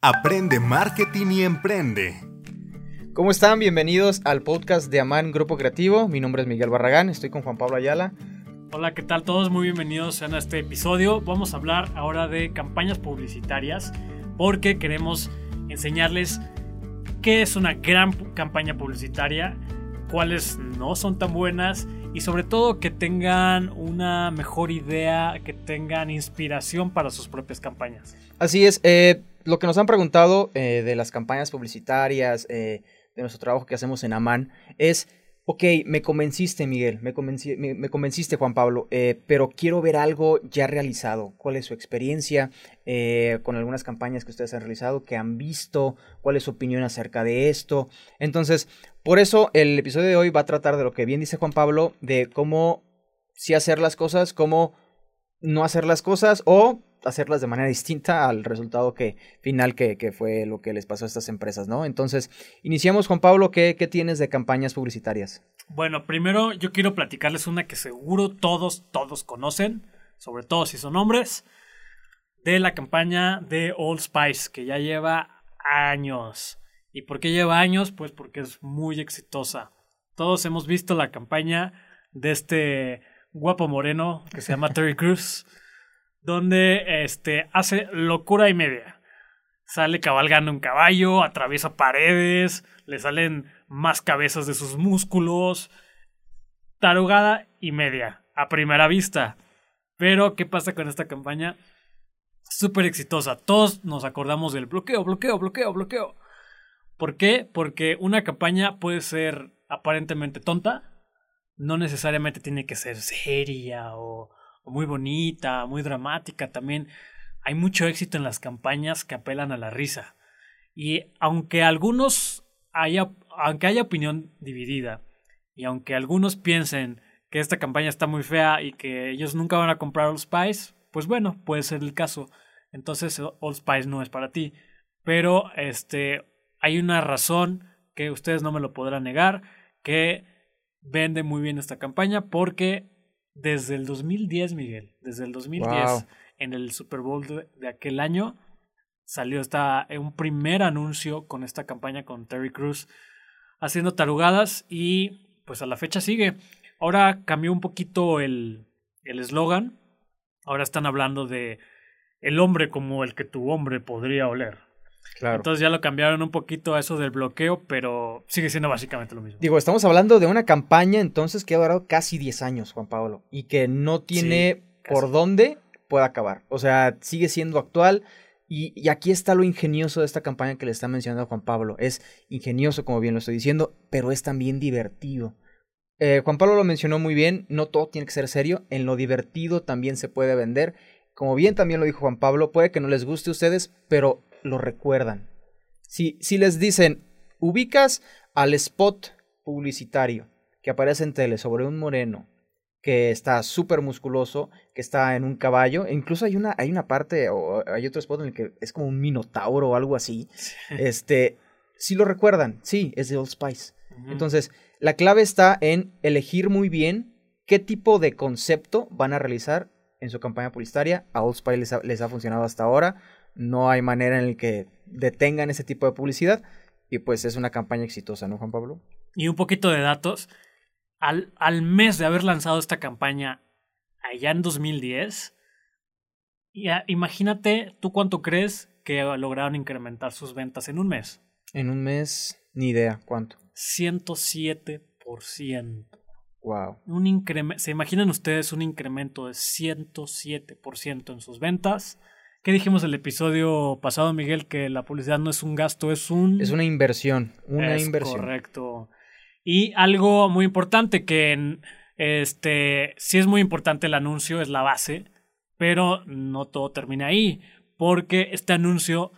Aprende marketing y emprende. ¿Cómo están? Bienvenidos al podcast de Amán Grupo Creativo. Mi nombre es Miguel Barragán, estoy con Juan Pablo Ayala. Hola, ¿qué tal todos? Muy bienvenidos a este episodio. Vamos a hablar ahora de campañas publicitarias porque queremos enseñarles qué es una gran campaña publicitaria, cuáles no son tan buenas y sobre todo que tengan una mejor idea, que tengan inspiración para sus propias campañas. Así es, eh, lo que nos han preguntado eh, de las campañas publicitarias, eh, de nuestro trabajo que hacemos en Amán, es, ok, me convenciste Miguel, me, me, convenciste Juan Pablo, pero quiero ver algo ya realizado. ¿Cuál es su experiencia con algunas campañas que ustedes han realizado, que han visto? ¿Cuál es su opinión acerca de esto? Entonces, por eso el episodio de hoy va a tratar de lo que bien dice Juan Pablo, de cómo sí hacer las cosas, cómo no hacer las cosas o hacerlas de manera distinta al resultado que, final que, fue lo que les pasó a estas empresas, ¿no? Entonces, iniciamos, Juan Pablo, ¿qué, ¿qué, tienes de campañas publicitarias? Bueno, primero yo quiero platicarles una que seguro todos, todos conocen, sobre todo si son hombres, de la campaña de Old Spice, que ya lleva años. ¿Y por qué lleva años? Pues porque es muy exitosa. Todos hemos visto la campaña de este guapo moreno que se llama Terry Cruz donde este, hace locura y media. Sale cabalgando un caballo, atraviesa paredes, le salen más cabezas de sus músculos. Tarugada y media, a primera vista. Pero, ¿qué pasa con esta campaña? Súper exitosa. Todos nos acordamos del bloqueo, bloqueo, bloqueo, bloqueo. ¿Por qué? Porque una campaña puede ser aparentemente tonta. No necesariamente tiene que ser seria o muy bonita, muy dramática también. Hay mucho éxito en las campañas que apelan a la risa. Y aunque algunos haya, aunque haya opinión dividida, y aunque algunos piensen que esta campaña está muy fea y que ellos nunca van a comprar Old Spice, pues bueno, puede ser el caso. Entonces Old Spice no es para ti. Pero este hay una razón que ustedes no me lo podrán negar, que vende muy bien esta campaña porque desde el 2010, Miguel, desde el 2010, en el Super Bowl de, aquel año, salió esta, un primer anuncio con esta campaña con Terry Cruz haciendo tarugadas y pues a la fecha sigue. Ahora cambió un poquito el eslogan. Ahora están hablando de el hombre como el que tu hombre podría oler. Entonces ya lo cambiaron un poquito a eso del bloqueo, pero sigue siendo básicamente lo mismo. Digo, estamos hablando de una campaña entonces que ha durado casi 10 años, Juan Pablo, y que no tiene por dónde pueda acabar. O sea, sigue siendo actual. Y, aquí está lo ingenioso de esta campaña que le está mencionando a Juan Pablo. Es ingenioso, como bien lo estoy diciendo, pero es también divertido. Eh, Juan Pablo lo mencionó muy bien, no todo tiene que ser serio, en lo divertido también se puede vender. Como bien también lo dijo Juan Pablo, puede que no les guste a ustedes, pero lo recuerdan. Si, si les dicen, ubicas al spot publicitario que aparece en tele sobre un moreno que está súper musculoso, que está en un caballo, e incluso hay una, hay una parte, o hay otro spot en el que es como un minotauro o algo así, este, si lo recuerdan, sí, es de Old Spice. Entonces, la clave está en elegir muy bien qué tipo de concepto van a realizar en su campaña publicitaria. A Old Spice les les ha funcionado hasta ahora no hay manera en la que detengan ese tipo de publicidad y pues es una campaña exitosa, ¿no, Juan Pablo? Y un poquito de datos. Al, al mes de haber lanzado esta campaña allá en 2010, ya, imagínate tú cuánto crees que lograron incrementar sus ventas en un mes. En un mes, ni idea, ¿cuánto? 107%. Wow. Un incremento, ¿Se imaginan ustedes un incremento de 107% en sus ventas? ¿Qué dijimos el episodio pasado, Miguel? Que la publicidad no es un gasto, es un... Es una inversión, una es inversión. Correcto. Y algo muy importante que este sí es muy importante el anuncio, es la base, pero no todo termina ahí, porque este anuncio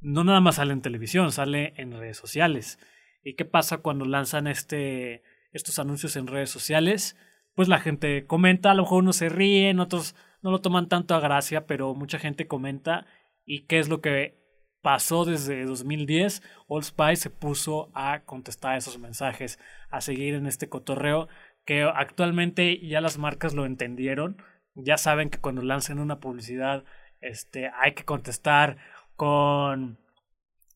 no nada más sale en televisión, sale en redes sociales. ¿Y qué pasa cuando lanzan este, estos anuncios en redes sociales? Pues la gente comenta, a lo mejor unos se ríen, otros no lo toman tanto a gracia, pero mucha gente comenta y qué es lo que pasó desde 2010. Old Spice se puso a contestar esos mensajes, a seguir en este cotorreo que actualmente ya las marcas lo entendieron, ya saben que cuando lancen una publicidad este, hay que contestar con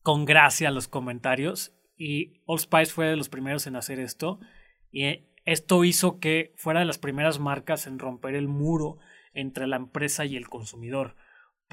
con gracia los comentarios y Old Spice fue de los primeros en hacer esto y esto hizo que fuera de las primeras marcas en romper el muro entre la empresa y el consumidor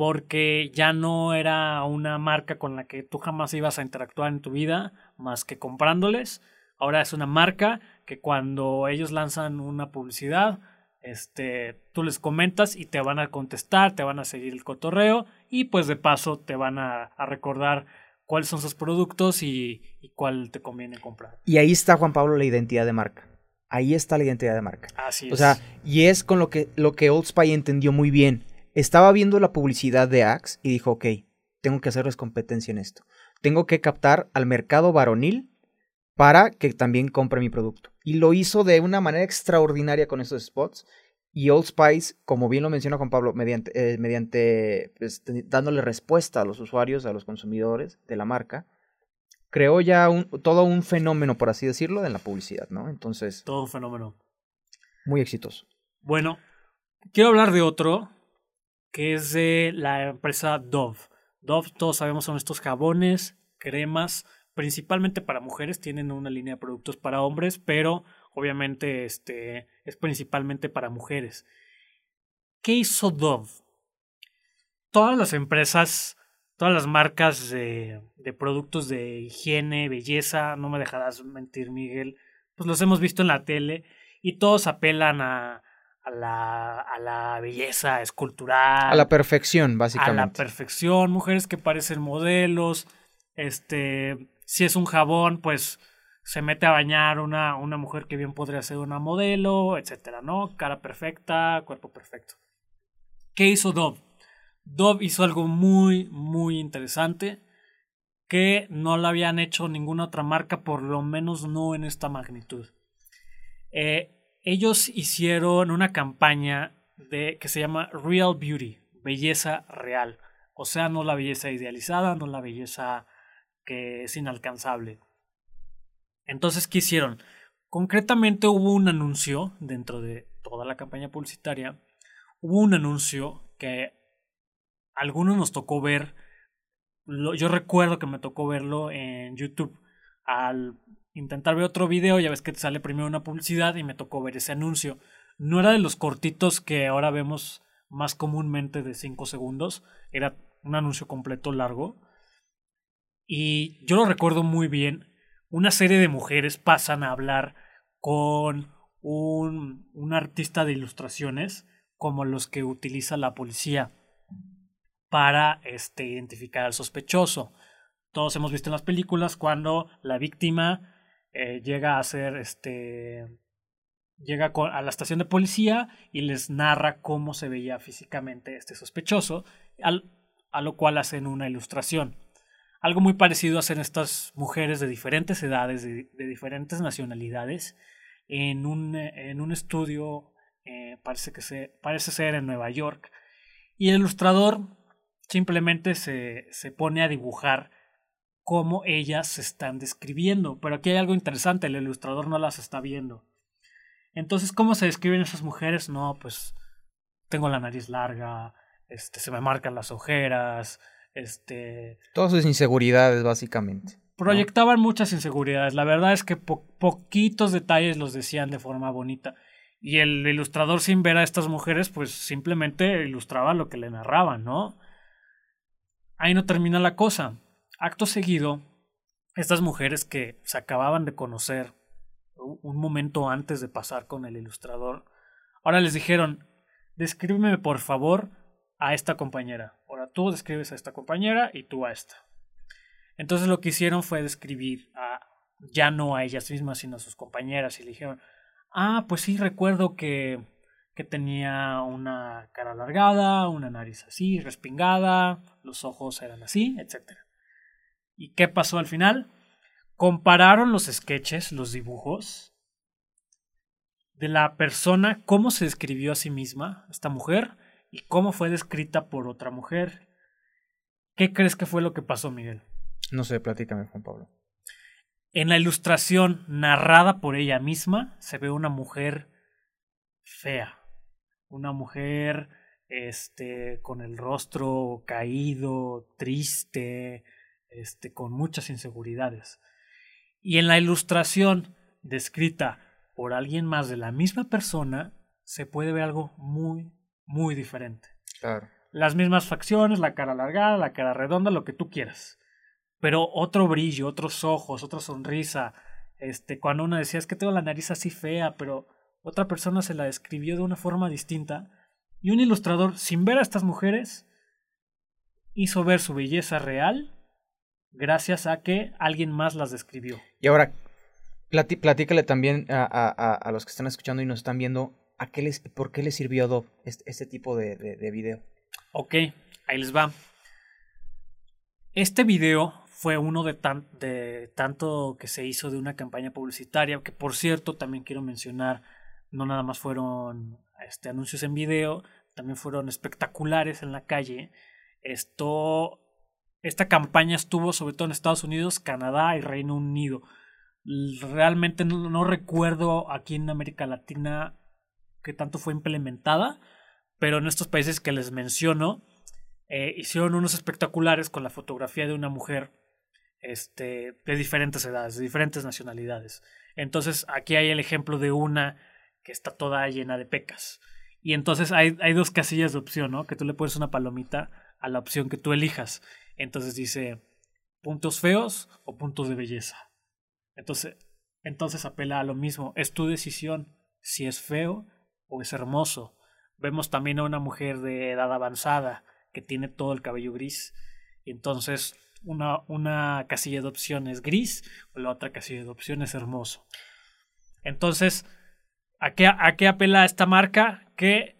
porque ya no era una marca con la que tú jamás ibas a interactuar en tu vida más que comprándoles. Ahora es una marca que cuando ellos lanzan una publicidad, este, tú les comentas y te van a contestar, te van a seguir el cotorreo y pues de paso te van a, recordar cuáles son sus productos y, y, cuál te conviene comprar. Y ahí está, Juan Pablo, la identidad de marca. Ahí está la identidad de marca. Así es. O sea, y es con lo que, lo que Old Spy entendió muy bien estaba viendo la publicidad de Axe y dijo, ok, tengo que hacerles competencia en esto. Tengo que captar al mercado varonil para que también compre mi producto. Y lo hizo de una manera extraordinaria con esos spots. Y Old Spice, como bien lo menciona Juan Pablo, mediante, eh, mediante pues, dándole respuesta a los usuarios, a los consumidores de la marca, creó ya un, todo un fenómeno, por así decirlo, en la publicidad, ¿no? Entonces. Todo un fenómeno. Muy exitoso. Bueno, quiero hablar de otro que es de la empresa Dove. Dove, todos sabemos, son estos jabones, cremas, principalmente para mujeres, tienen una línea de productos para hombres, pero obviamente este, es principalmente para mujeres. ¿Qué hizo Dove? Todas las empresas, todas las marcas de, de productos de higiene, belleza, no me dejarás mentir Miguel, pues los hemos visto en la tele y todos apelan a, a la, a la belleza escultural. A la perfección, básicamente. A la perfección, mujeres que parecen modelos. Este, si es un jabón, pues se mete a bañar una, una mujer que bien podría ser una modelo, etcétera, ¿no? Cara perfecta, cuerpo perfecto. ¿Qué hizo Dove? Dove hizo algo muy, muy interesante que no lo habían hecho ninguna otra marca, por lo menos no en esta magnitud. Eh, ellos hicieron una campaña de, que se llama Real Beauty, belleza real. O sea, no la belleza idealizada, no la belleza que es inalcanzable. Entonces, ¿qué hicieron? Concretamente hubo un anuncio dentro de toda la campaña publicitaria. Hubo un anuncio que algunos nos tocó ver. yo recuerdo que me tocó verlo en YouTube al intentar ver otro video, ya ves que te sale primero una publicidad y me tocó ver ese anuncio. No era de los cortitos que ahora vemos más comúnmente de 5 segundos, era un anuncio completo largo. Y yo lo recuerdo muy bien, una serie de mujeres pasan a hablar con un artista de ilustraciones como los que utiliza la policía para este, identificar al sospechoso. Todos hemos visto en las películas cuando la víctima eh, llega a ser este llega a la estación de policía y les narra cómo se veía físicamente este sospechoso, a lo cual hacen una ilustración. Algo muy parecido hacen estas mujeres de diferentes edades, de, diferentes nacionalidades, en un, en un estudio, eh, parece, que se, parece ser en Nueva York, y el ilustrador simplemente se, se pone a dibujar cómo ellas se están describiendo. Pero aquí hay algo interesante, el ilustrador no las está viendo. Entonces, ¿cómo se describen esas mujeres? No, pues tengo la nariz larga, este, se me marcan las ojeras, este... Todas sus inseguridades, básicamente. Proyectaban muchas inseguridades. La verdad es que poquitos detalles los decían de forma bonita. Y el ilustrador, sin ver a estas mujeres, pues simplemente ilustraba lo que le narraban, ¿no? Ahí no termina la cosa. Acto seguido, estas mujeres que se acababan de conocer un momento antes de pasar con el ilustrador, ahora les dijeron, descríbeme por favor a esta compañera. Ahora tú describes a esta compañera y tú a esta. Entonces lo que hicieron fue describir a ya no a ellas mismas, sino a sus compañeras y le dijeron, ah, pues sí, recuerdo que, que tenía una cara alargada, una nariz así, respingada, los ojos eran así, etcétera. ¿Y qué pasó al final? Compararon los sketches, los dibujos, de la persona, cómo se describió a sí misma, esta mujer, y cómo fue descrita por otra mujer. ¿Qué crees que fue lo que pasó, Miguel? No sé, platícame, Juan Pablo. En la ilustración narrada por ella misma se ve una mujer fea, una mujer este con el rostro caído, triste, este, con muchas inseguridades. Y en la ilustración descrita por alguien más de la misma persona, se puede ver algo muy, muy diferente. Claro. Las mismas facciones, la cara alargada, la cara redonda, lo que tú quieras. Pero otro brillo, otros ojos, otra sonrisa. Este, cuando una decía es que tengo la nariz así fea, pero otra persona se la describió de una forma distinta. Y un ilustrador, sin ver a estas mujeres, hizo ver su belleza real gracias a que alguien más las describió. Y ahora, platícale también a, a, a, los que están escuchando y nos están viendo, ¿a qué les, ¿por qué les sirvió Adobe este, este tipo de, de, de, video? Ok, ahí les va. Este video fue uno de, tan, de tanto que se hizo de una campaña publicitaria, que por cierto también quiero mencionar, no nada más fueron este, anuncios en video, también fueron espectaculares en la calle. Esto esta campaña estuvo sobre todo en Estados Unidos, Canadá y Reino Unido. Realmente no, recuerdo aquí en América Latina qué tanto fue implementada, pero en estos países que les menciono, eh, hicieron unos espectaculares con la fotografía de una mujer este, de diferentes edades, de diferentes nacionalidades. Entonces aquí hay el ejemplo de una que está toda llena de pecas. Y entonces hay, hay dos casillas de opción, ¿no? Que tú le pones una palomita a la opción que tú elijas. Entonces dice puntos feos o puntos de belleza. Entonces, entonces apela a lo mismo. Es tu decisión si es feo o es hermoso. Vemos también a una mujer de edad avanzada que tiene todo el cabello gris. Entonces, una, una casilla de opción es gris o la otra casilla de opción es hermoso. Entonces, ¿a qué, ¿a qué apela esta marca? Que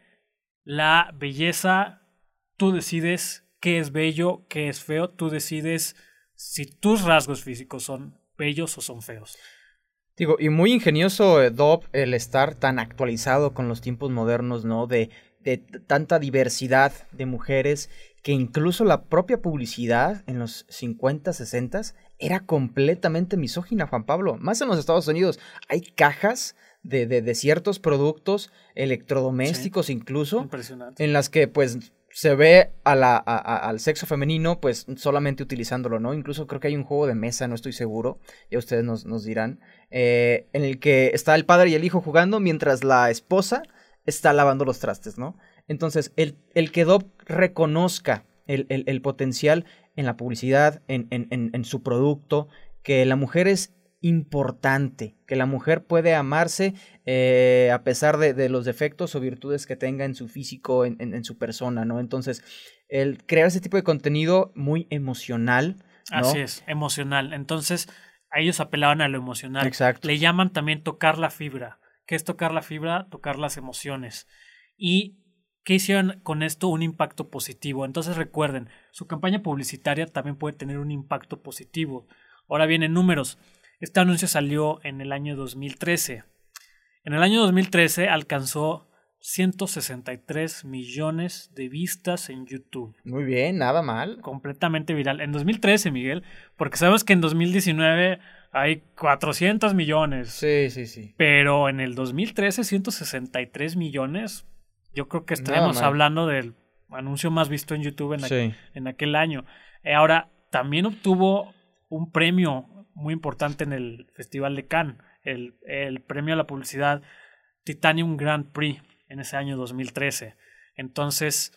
la belleza tú decides qué es bello, qué es feo, tú decides si tus rasgos físicos son bellos o son feos. Digo, y muy ingenioso, eh, Dob, el estar tan actualizado con los tiempos modernos, ¿no? De, de tanta diversidad de mujeres que incluso la propia publicidad en los 50, 60 era completamente misógina, Juan Pablo. Más en los Estados Unidos hay cajas de, de, ciertos productos electrodomésticos incluso en las que pues se ve a la, al sexo femenino pues solamente utilizándolo, ¿no? Incluso creo que hay un juego de mesa, no estoy seguro, ya ustedes nos, nos dirán, eh, en el que está el padre y el hijo jugando mientras la esposa está lavando los trastes, ¿no? Entonces, el, el que Dob reconozca el, el, el, potencial en la publicidad, en, en, en su producto, que la mujer es importante, que la mujer puede amarse eh, a pesar de, de, los defectos o virtudes que tenga en su físico, en, en, su persona, ¿no? Entonces, el crear ese tipo de contenido muy emocional. Así es, emocional. Entonces, a ellos apelaban a lo emocional. Exacto. Le llaman también tocar la fibra. ¿Qué es tocar la fibra? Tocar las emociones. Y ¿Qué hicieron con esto? Un impacto positivo. Entonces recuerden, su campaña publicitaria también puede tener un impacto positivo. Ahora vienen números. Este anuncio salió en el año 2013. En el año 2013 alcanzó 163 millones de vistas en YouTube. Muy bien, nada mal. Completamente viral. En 2013, Miguel, porque sabemos que en 2019 hay 400 millones. Sí, sí, sí. Pero en el 2013, 163 millones. Yo creo que estaremos hablando del anuncio más visto en YouTube en, aquel, en aquel año. Eh, ahora, también obtuvo un premio muy importante en el Festival de Cannes, el, el premio a la publicidad Titanium Grand Prix en ese año 2013. Entonces,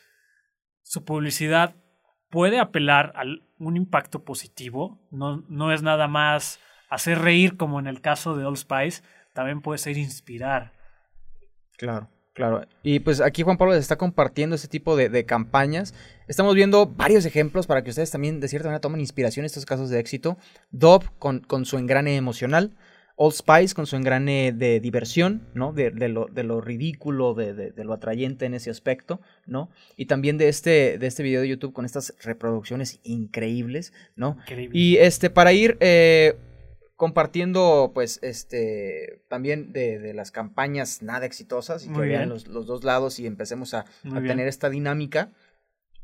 su publicidad puede apelar a un impacto positivo, no, no es nada más hacer reír como en el caso de Old Spice, también puede ser inspirar. Claro. Claro, y pues aquí Juan Pablo les está compartiendo este tipo de, de, campañas. Estamos viendo varios ejemplos para que ustedes también de cierta manera tomen inspiración en estos casos de éxito. Dove con, con su engrane emocional, Old Spice con su engrane de diversión, ¿no? De, de, lo, de lo, ridículo, de, de, lo atrayente en ese aspecto, ¿no? Y también de este, de este video de YouTube con estas reproducciones increíbles, ¿no? Increíble. Y este, para ir... Eh, compartiendo pues este también de, de, las campañas nada exitosas y que vean los, los, dos lados y empecemos a, a tener esta dinámica.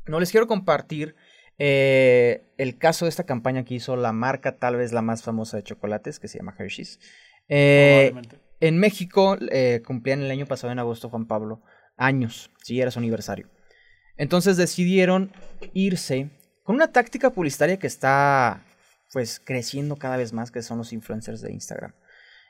No les quiero compartir eh, el caso de esta campaña que hizo la marca tal vez la más famosa de chocolates que se llama Hershey's. Eh, en México eh, cumplían el año pasado en agosto Juan Pablo años, si sí, era su aniversario. Entonces decidieron irse con una táctica publicitaria que está pues creciendo cada vez más, que son los influencers de Instagram.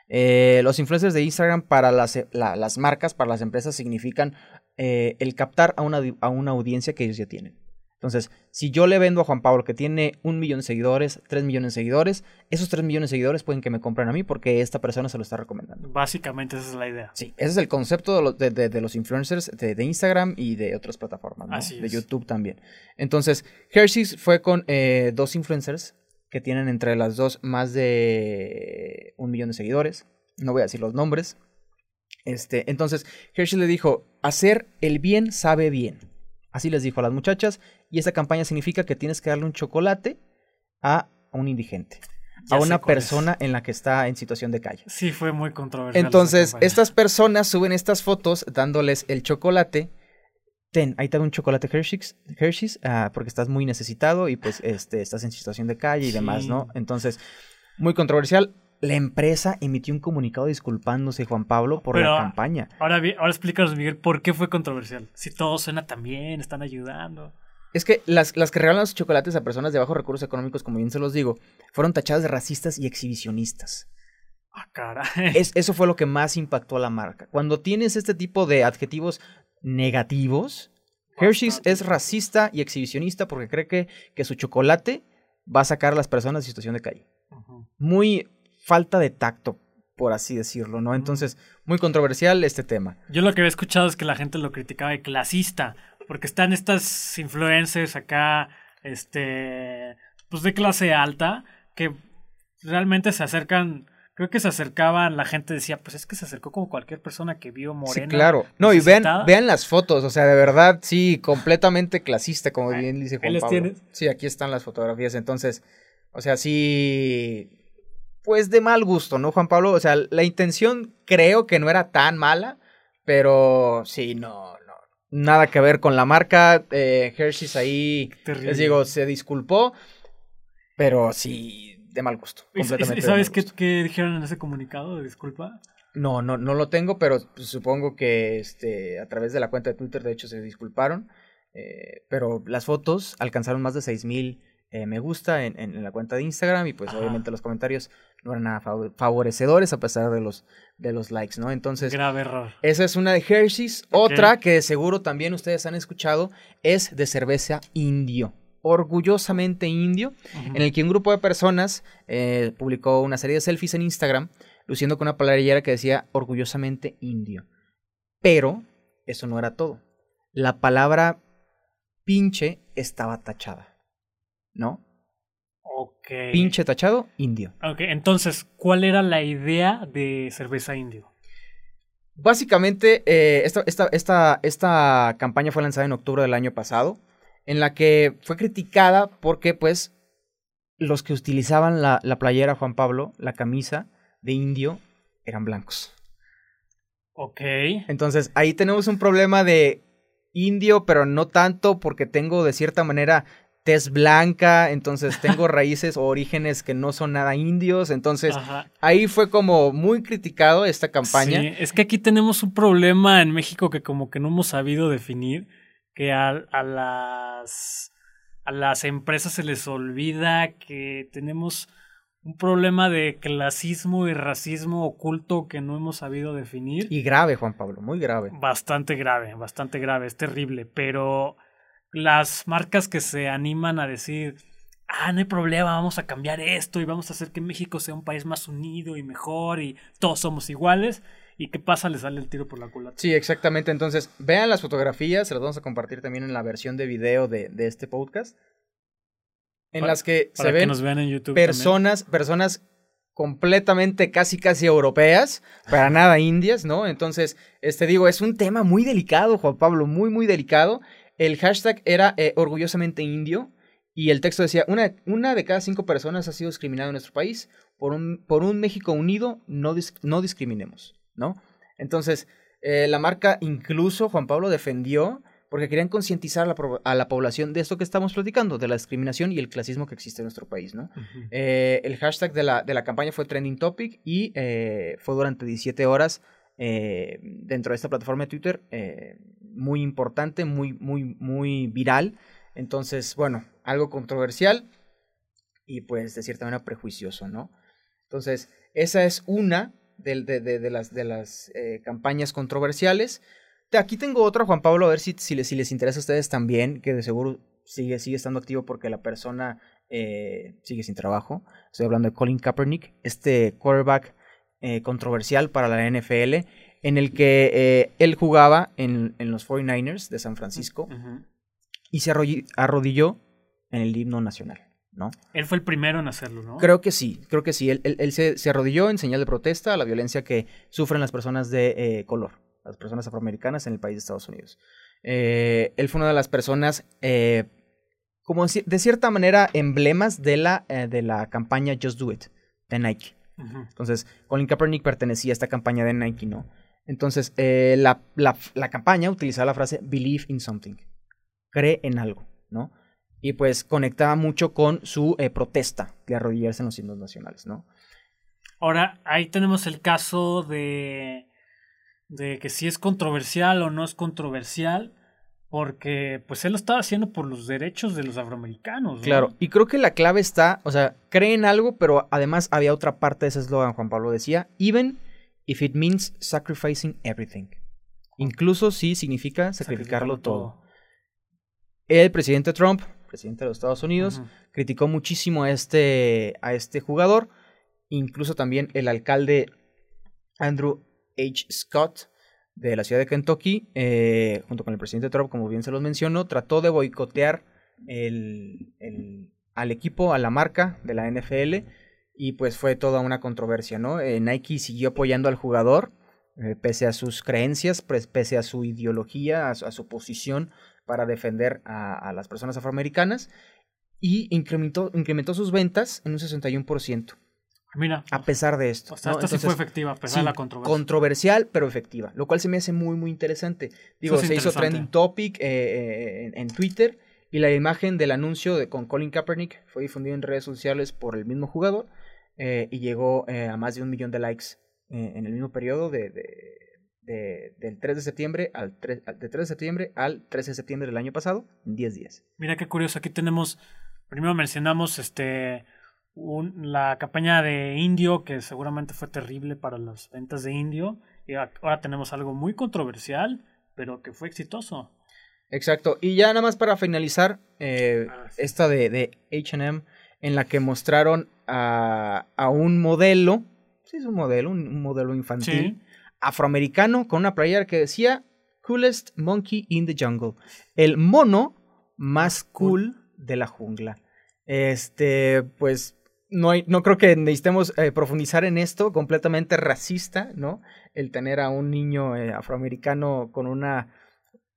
Eh, los influencers de Instagram para las, las, marcas, para las empresas, significan eh, el captar a una, a una audiencia que ellos ya tienen. Entonces, si yo le vendo a Juan Pablo que tiene un millón de seguidores, tres millones de seguidores, esos tres millones de seguidores pueden que me compren a mí porque esta persona se lo está recomendando. Básicamente esa es la idea. Sí, ese es el concepto de, los influencers de, Instagram y de otras plataformas, de YouTube también. Entonces, Hershey's fue con eh, dos influencers que tienen entre las dos más de un millón de seguidores. No voy a decir los nombres. Este, entonces, Hershey le dijo, hacer el bien sabe bien. Así les dijo a las muchachas. Y esta campaña significa que tienes que darle un chocolate a un indigente. a una persona en la que está en situación de calle. Sí, fue muy controversial. Entonces, estas personas suben estas fotos dándoles el chocolate. Ten, ahí te da un chocolate Hershey's, Hershey's ah, porque estás muy necesitado y pues este, estás en situación de calle y demás, ¿no? Entonces, muy controversial. La empresa emitió un comunicado disculpándose, Juan Pablo, por la campaña. Ahora, ahora explícanos, Miguel, ¿por qué fue controversial? Si todo suena tan bien, están ayudando. Es que las, las que regalan los chocolates a personas de bajos recursos económicos, como bien se los digo, fueron tachadas de racistas y exhibicionistas. Ah, caray. Es, eso fue lo que más impactó a la marca. Cuando tienes este tipo de adjetivos negativos, Hershey's es racista y exhibicionista porque cree que, que su chocolate va a sacar a las personas de situación de calle. Muy falta de tacto, por así decirlo, ¿no? Entonces, muy controversial este tema. Yo lo que había escuchado es que la gente lo criticaba de clasista, porque están estas influencers acá, este, pues de clase alta, que realmente se acercan, creo que se acercaban, la gente decía, pues es que se acercó como cualquier persona que vio morena. Sí, claro. No, y vean, vean las fotos, o sea, de verdad, sí, completamente clasista, como bien dice Juan Pablo. Tienes? Sí, aquí están las fotografías, entonces, o sea, sí, pues de mal gusto, ¿no, Juan Pablo? O sea, la intención creo que no era tan mala, pero sí, no, nada que ver con la marca. Eh, Hershey's ahí, les digo, se disculpó, pero sí, de mal gusto. Completamente ¿Sabes qué, dijeron en ese comunicado de disculpa? No, no, no lo tengo, pero supongo que este, a través de la cuenta de Twitter, de hecho, se disculparon. Eh, pero las fotos alcanzaron más de 6000 mil eh, me gusta en, la cuenta de Instagram y pues obviamente los comentarios no eran nada favorecedores a pesar de los, de los likes, ¿no? Entonces... Grave error. Esa es una de Hershey's. Otra que seguro también ustedes han escuchado es de cerveza indio orgullosamente indio, en el que un grupo de personas eh, publicó una serie de selfies en Instagram, luciendo con una playera que decía orgullosamente indio. Pero eso no era todo. La palabra pinche estaba tachada. ¿no? Ok. Pinche tachado, indio. Ok, entonces, ¿cuál era la idea de cerveza indio? Básicamente, eh, esta, esta, esta, campaña fue lanzada en octubre del año pasado, en la que fue criticada porque, pues, los que utilizaban la, la playera, Juan Pablo, la camisa de indio, eran blancos. Ok. Entonces, ahí tenemos un problema de indio, pero no tanto porque tengo de cierta manera tez blanca, entonces tengo raíces o orígenes que no son nada indios, entonces ahí fue como muy criticado esta campaña. Sí, es que aquí tenemos un problema en México que como que no hemos sabido definir, que a, a las a las empresas se les olvida que tenemos un problema de clasismo y racismo oculto que no hemos sabido definir. Y grave, Juan Pablo, muy grave. Bastante grave, bastante grave, es terrible, pero las marcas que se animan a decir, ah, no hay problema, vamos a cambiar esto y vamos a hacer que México sea un país más unido y mejor y todos somos iguales. ¿Y qué pasa? Le sale el tiro por la culata. Sí, exactamente. Entonces, vean las fotografías, se las vamos a compartir también en la versión de video de, este podcast. En las que se ven nos vean en YouTube personas, personas completamente casi casi europeas, para nada indias, ¿no? Entonces, este digo, es un tema muy delicado, Juan Pablo, muy, muy delicado. El hashtag era eh, orgullosamente indio y el texto decía, una, una, de cada cinco personas ha sido discriminada en nuestro país. Por un, por un México unido, no, no discriminemos, ¿no? Entonces, eh, la marca incluso, Juan Pablo, defendió porque querían concientizar a, la, población de esto que estamos platicando, de la discriminación y el clasismo que existe en nuestro país, ¿no? Eh, el hashtag de la, de la, campaña fue Trending Topic y fue durante 17 horas dentro de esta plataforma de Twitter muy importante, muy, muy, muy viral. Entonces, bueno, algo controversial y pues de cierta manera prejuicioso, ¿no? Entonces, esa es una de, de, las, de las eh, campañas controversiales. De aquí tengo otra, Juan Pablo, a ver si, si, les, si les interesa a ustedes también, que de seguro sigue, sigue estando activo porque la persona eh, sigue sin trabajo. Estoy hablando de Colin Kaepernick, este quarterback eh, controversial para la NFL, en el que él jugaba en, en, los 49ers de San Francisco y se arrodilló en el himno nacional. ¿No? Él fue el primero en hacerlo, ¿no? Creo que sí, creo que sí. Él, él, se, se, arrodilló en señal de protesta a la violencia que sufren las personas de eh, color, las personas afroamericanas en el país de Estados Unidos. Eh, él fue una de las personas, eh, como de cierta manera, emblemas de la, de la campaña Just Do It de Nike. Entonces, Colin Kaepernick pertenecía a esta campaña de Nike, ¿no? Entonces, la, la, la campaña utilizaba la frase Believe in something, cree en algo, ¿no? Y pues conectaba mucho con su eh, protesta de arrodillarse en los himnos nacionales, ¿no? Ahora, ahí tenemos el caso de, de que si es controversial o no es controversial, porque pues él lo estaba haciendo por los derechos de los afroamericanos. Claro, y creo que la clave está, o sea, cree en algo, pero además había otra parte de ese eslogan, Juan Pablo decía, even if it means sacrificing everything. Incluso si significa sacrificarlo, todo. El presidente Trump presidente de los Estados Unidos, criticó muchísimo a este, a este jugador. Incluso también el alcalde Andrew H. Scott de la ciudad de Kentucky, eh, junto con el presidente Trump, como bien se los mencionó, trató de boicotear el, al equipo, a la marca de la NFL, y pues fue toda una controversia, ¿no? Eh, Nike siguió apoyando al jugador, eh, pese a sus creencias, pese a su ideología, a su posición para defender a, las personas afroamericanas y incrementó, incrementó sus ventas en un 61%. Mira. A pesar de esto. O sea, esta sí fue efectiva, a pesar de la controversia. Controversial, pero efectiva. Lo cual se me hace muy, muy interesante. Digo, se hizo trending topic eh, eh, en, Twitter y la imagen del anuncio de, con Colin Kaepernick fue difundida en redes sociales por el mismo jugador eh, y llegó a más de un millón de likes en el mismo periodo de, del 3 de septiembre al 3, de 3 de septiembre al 13 de septiembre del año pasado, en 10 días. Mira qué curioso, aquí tenemos, primero mencionamos este la campaña de Indio, que seguramente fue terrible para las ventas de Indio, y ahora tenemos algo muy controversial, pero que fue exitoso. Exacto, y ya nada más para finalizar, eh, ah, esta de, de HM, en la que mostraron a, a un modelo, sí es un modelo, un, modelo infantil, afroamericano con una playera que decía Coolest Monkey in the Jungle. El mono más cool de la jungla. Este, pues no, hay, no creo que necesitemos eh, profundizar en esto, completamente racista, ¿no? El tener a un niño eh, afroamericano con una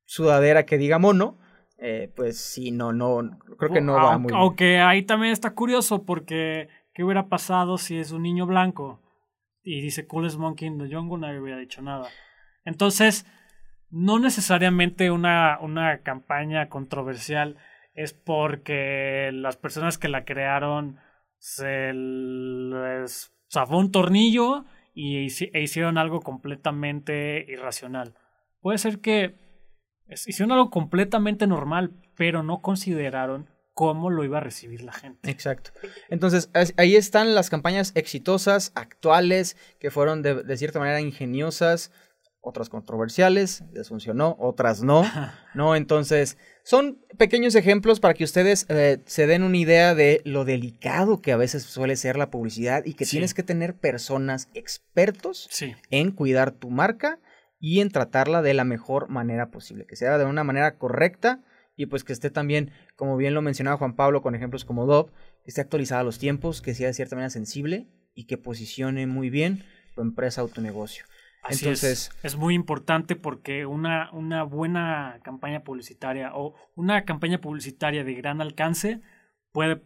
sudadera que diga mono, eh, pues sí, no, no, creo que no va muy bien. Aunque ahí también está curioso porque, ¿qué hubiera pasado si es un niño blanco? Y dice Coolest Monkey in the Jungle, nadie hubiera dicho nada. Entonces, no necesariamente una, una campaña controversial es porque las personas que la crearon se les zafó un tornillo y e hicieron algo completamente irracional. Puede ser que hicieron algo completamente normal, pero no consideraron cómo lo iba a recibir la gente. Exacto. Entonces, ahí están las campañas exitosas, actuales, que fueron de, cierta manera ingeniosas, otras controversiales, les funcionó, otras no, ¿no? Entonces, son pequeños ejemplos para que ustedes eh, se den una idea de lo delicado que a veces suele ser la publicidad y que tienes que tener personas expertos en cuidar tu marca y en tratarla de la mejor manera posible, que sea de una manera correcta y pues que esté también, como bien lo mencionaba Juan Pablo con ejemplos como Dove, que esté actualizada a los tiempos, que sea de cierta manera sensible y que posicione muy bien tu empresa o tu negocio. Entonces, es. es. muy importante porque una, una buena campaña publicitaria o una campaña publicitaria de gran alcance puede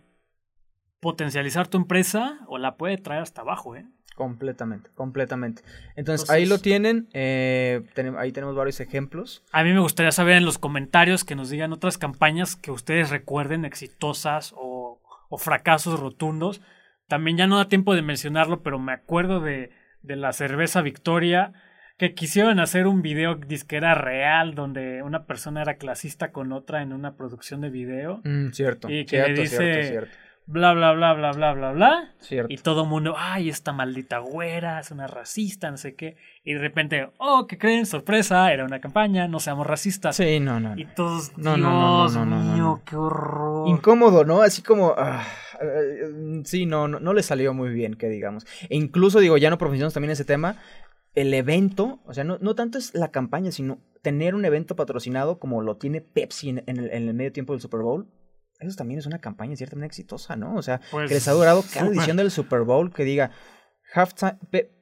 potencializar tu empresa o la puede traer hasta abajo, ¿eh? Completamente, completamente. Entonces, ahí lo tienen, eh, ahí tenemos varios ejemplos. A mí me gustaría saber en los comentarios que nos digan otras campañas que ustedes recuerden exitosas o, fracasos rotundos. También ya no da tiempo de mencionarlo, pero me acuerdo de, de la cerveza Victoria que quisieron hacer un video disquera real donde una persona era clasista con otra en una producción de video. Mm, cierto. Y que cierto, le dice, cierto, cierto. Bla, bla, bla, bla, bla, bla, bla. Cierto. Y todo el mundo, ay, esta maldita güera, es una racista, no sé qué. Y de repente, oh, ¿qué creen? Sorpresa, era una campaña, no seamos racistas. Sí, no, no. no. Y todos, No, Dios no, no, no, no, no, mío, qué horror. Incómodo, ¿no? Así como... ah, eh, sí, no, no, no le salió muy bien, que digamos. E incluso, digo, ya no profundizamos también ese tema. El evento, o sea, no, no tanto es la campaña, sino tener un evento patrocinado como lo tiene Pepsi en, en el, en el medio tiempo del Super Bowl. Eso también es una campaña ciertamente exitosa, ¿no? O sea, Pues, que les ha durado cada edición del Super Bowl que diga halftime,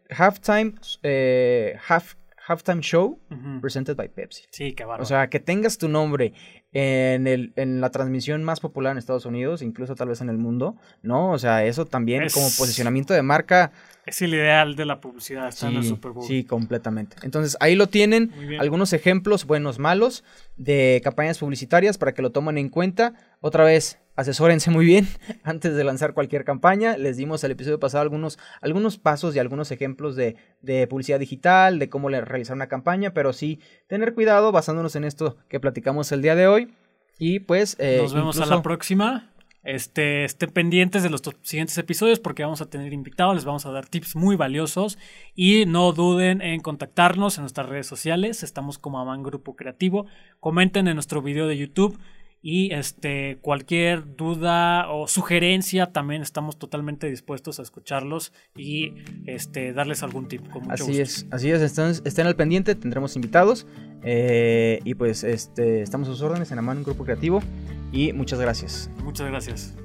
halftime, eh, half, halftime show presented by Pepsi. Sí, qué bárbaro. O sea, que tengas tu nombre en, el, en la transmisión más popular en Estados Unidos, incluso tal vez en el mundo, ¿no? O sea, eso también Es- como posicionamiento de marca, es el ideal de la publicidad, está en el sí, Super Bowl. sí, completamente. Entonces, ahí lo tienen, algunos ejemplos buenos, malos, de campañas publicitarias para que lo tomen en cuenta. Otra vez, asesórense muy bien antes de lanzar cualquier campaña. Les dimos el episodio pasado algunos, algunos pasos y algunos ejemplos de, de publicidad digital, de cómo realizar una campaña, pero sí tener cuidado basándonos en esto que platicamos el día de hoy. Y pues... eh, Nos vemos a la próxima. Este, estén pendientes de los siguientes episodios porque vamos a tener invitados, les vamos a dar tips muy valiosos y no duden en contactarnos en nuestras redes sociales, estamos como Aman Grupo Creativo, comenten en nuestro video de YouTube y este cualquier duda o sugerencia también estamos totalmente dispuestos a escucharlos y este darles algún tip con mucho Así gusto. es, así es, estén, estén al pendiente, tendremos invitados eh, y pues este, estamos a sus órdenes en Amán Grupo Creativo y muchas gracias. Muchas gracias.